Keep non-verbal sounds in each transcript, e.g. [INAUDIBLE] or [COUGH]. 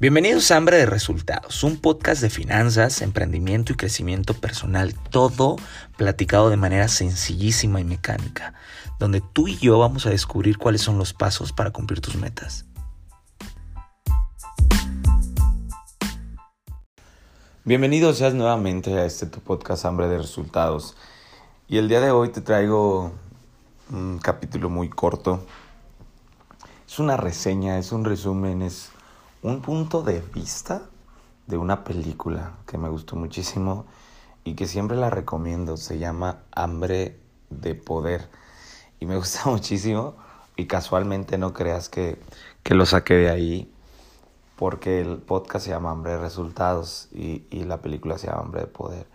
Bienvenidos a Hambre de Resultados, un podcast de finanzas, emprendimiento y crecimiento personal, todo platicado de manera sencillísima y mecánica, donde tú y yo vamos a descubrir cuáles son los pasos para cumplir tus metas. Bienvenidos seas nuevamente a este tu podcast Hambre de Resultados. Y el día de hoy te traigo un capítulo muy corto. Es una reseña, es un resumen, es un punto de vista de una película que me gustó muchísimo y que siempre la recomiendo. Se llama Hambre de Poder. Y me [LAUGHS] gusta muchísimo y casualmente no creas que, que lo saqué de ahí porque el podcast se llama Hambre de Resultados y, y la película se llama Hambre de Poder.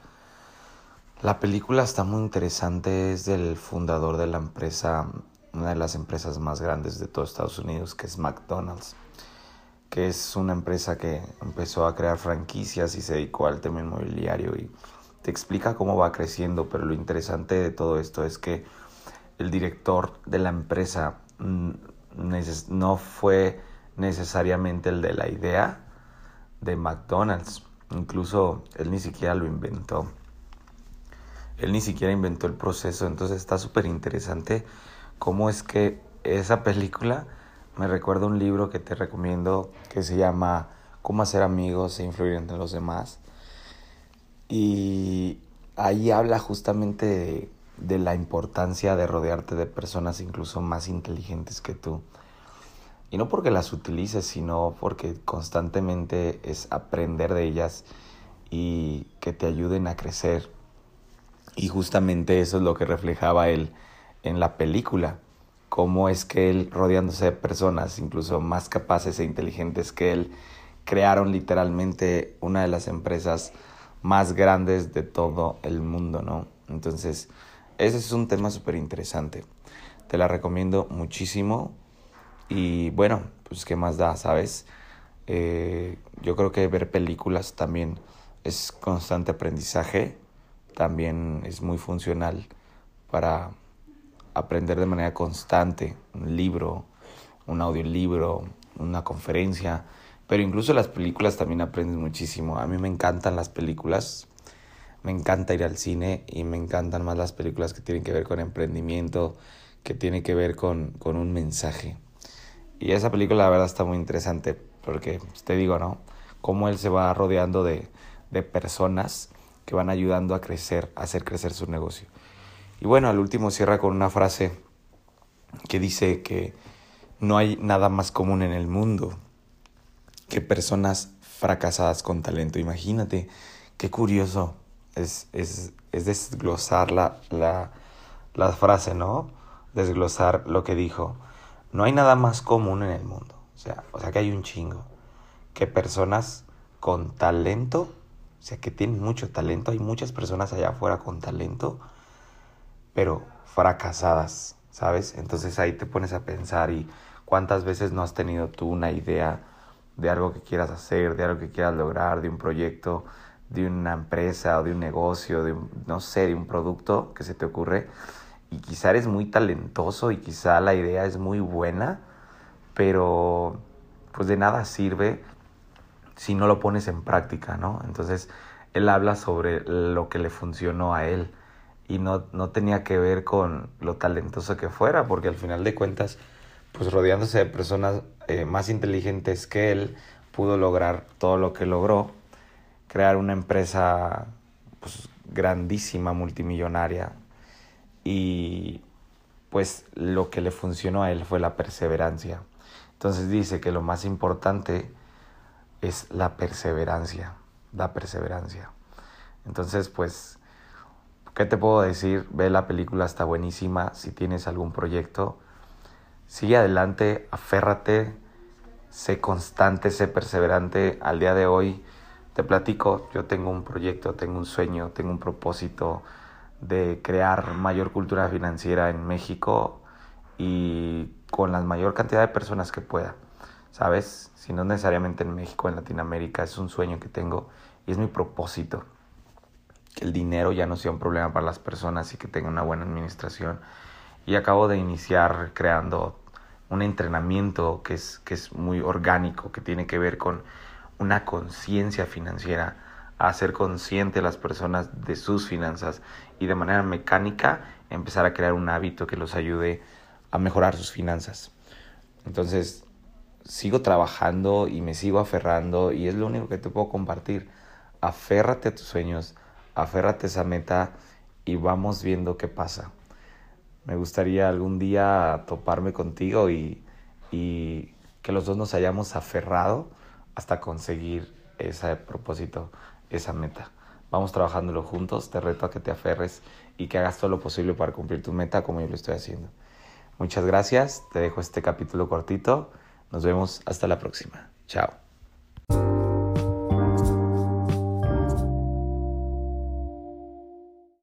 La película está muy interesante, es del fundador de la empresa, una de las empresas más grandes de todo Estados Unidos, que es McDonald's que es una empresa que empezó a crear franquicias y se dedicó al tema inmobiliario y te explica cómo va creciendo, pero lo interesante de todo esto es que el director de la empresa no fue necesariamente el de la idea de McDonald's, incluso él ni siquiera lo inventó. Él ni siquiera inventó el proceso, entonces está súper interesante cómo es que esa película me recuerda un libro que te recomiendo que se llama Cómo hacer amigos e influir entre los demás. Y ahí habla justamente de, la importancia de rodearte de personas incluso más inteligentes que tú. Y no porque las utilices, sino porque constantemente es aprender de ellas y que te ayuden a crecer. Y justamente eso es lo que reflejaba él en la película cómo es que él, rodeándose de personas incluso más capaces e inteligentes que él, crearon literalmente una de las empresas más grandes de todo el mundo, ¿no? Entonces, ese es un tema súper interesante. Te la recomiendo muchísimo. Y bueno, pues qué más da, ¿sabes? Eh, yo creo que ver películas también es constante aprendizaje, también es muy funcional para aprender de manera constante, un libro, un audiolibro, una conferencia, pero incluso las películas también aprendes muchísimo. A mí me encantan las películas, me encanta ir al cine y me encantan más las películas que tienen que ver con emprendimiento, que tienen que ver con, con un mensaje. Y esa película la verdad está muy interesante porque pues, te digo, ¿no? Cómo él se va rodeando de, de personas que van ayudando a crecer, a hacer crecer su negocio. Y bueno, al último cierra con una frase que dice que no hay nada más común en el mundo que personas fracasadas con talento. Imagínate, qué curioso es, es, es desglosar la, la, la frase, ¿no? Desglosar lo que dijo. No hay nada más común en el mundo. O sea, o sea que hay un chingo. Que personas con talento, o sea, que tienen mucho talento, hay muchas personas allá afuera con talento pero fracasadas, ¿sabes? Entonces ahí te pones a pensar y cuántas veces no has tenido tú una idea de algo que quieras hacer, de algo que quieras lograr, de un proyecto, de una empresa o de un negocio, de no sé, de un producto que se te ocurre y quizá eres muy talentoso y quizá la idea es muy buena, pero pues de nada sirve si no lo pones en práctica, ¿no? Entonces él habla sobre lo que le funcionó a él y no, no tenía que ver con lo talentoso que fuera, porque al final de cuentas, pues rodeándose de personas eh, más inteligentes que él, pudo lograr todo lo que logró, crear una empresa pues, grandísima, multimillonaria, y pues lo que le funcionó a él fue la perseverancia. Entonces dice que lo más importante es la perseverancia, la perseverancia. Entonces, pues ¿Qué te puedo decir? Ve la película, está buenísima. Si tienes algún proyecto, sigue adelante, aférrate, sé constante, sé perseverante. Al día de hoy te platico, yo tengo un proyecto, tengo un sueño, tengo un propósito de crear mayor cultura financiera en México y con la mayor cantidad de personas que pueda. ¿Sabes? Si no necesariamente en México, en Latinoamérica, es un sueño que tengo y es mi propósito el dinero ya no sea un problema para las personas y que tenga una buena administración. Y acabo de iniciar creando un entrenamiento que es, que es muy orgánico, que tiene que ver con una conciencia financiera, a hacer consciente a las personas de sus finanzas y de manera mecánica empezar a crear un hábito que los ayude a mejorar sus finanzas. Entonces, sigo trabajando y me sigo aferrando y es lo único que te puedo compartir. Aférrate a tus sueños, aférrate esa meta y vamos viendo qué pasa. Me gustaría algún día toparme contigo y, y que los dos nos hayamos aferrado hasta conseguir ese propósito, esa meta. Vamos trabajándolo juntos, te reto a que te aferres y que hagas todo lo posible para cumplir tu meta como yo lo estoy haciendo. Muchas gracias, te dejo este capítulo cortito, nos vemos hasta la próxima. Chao.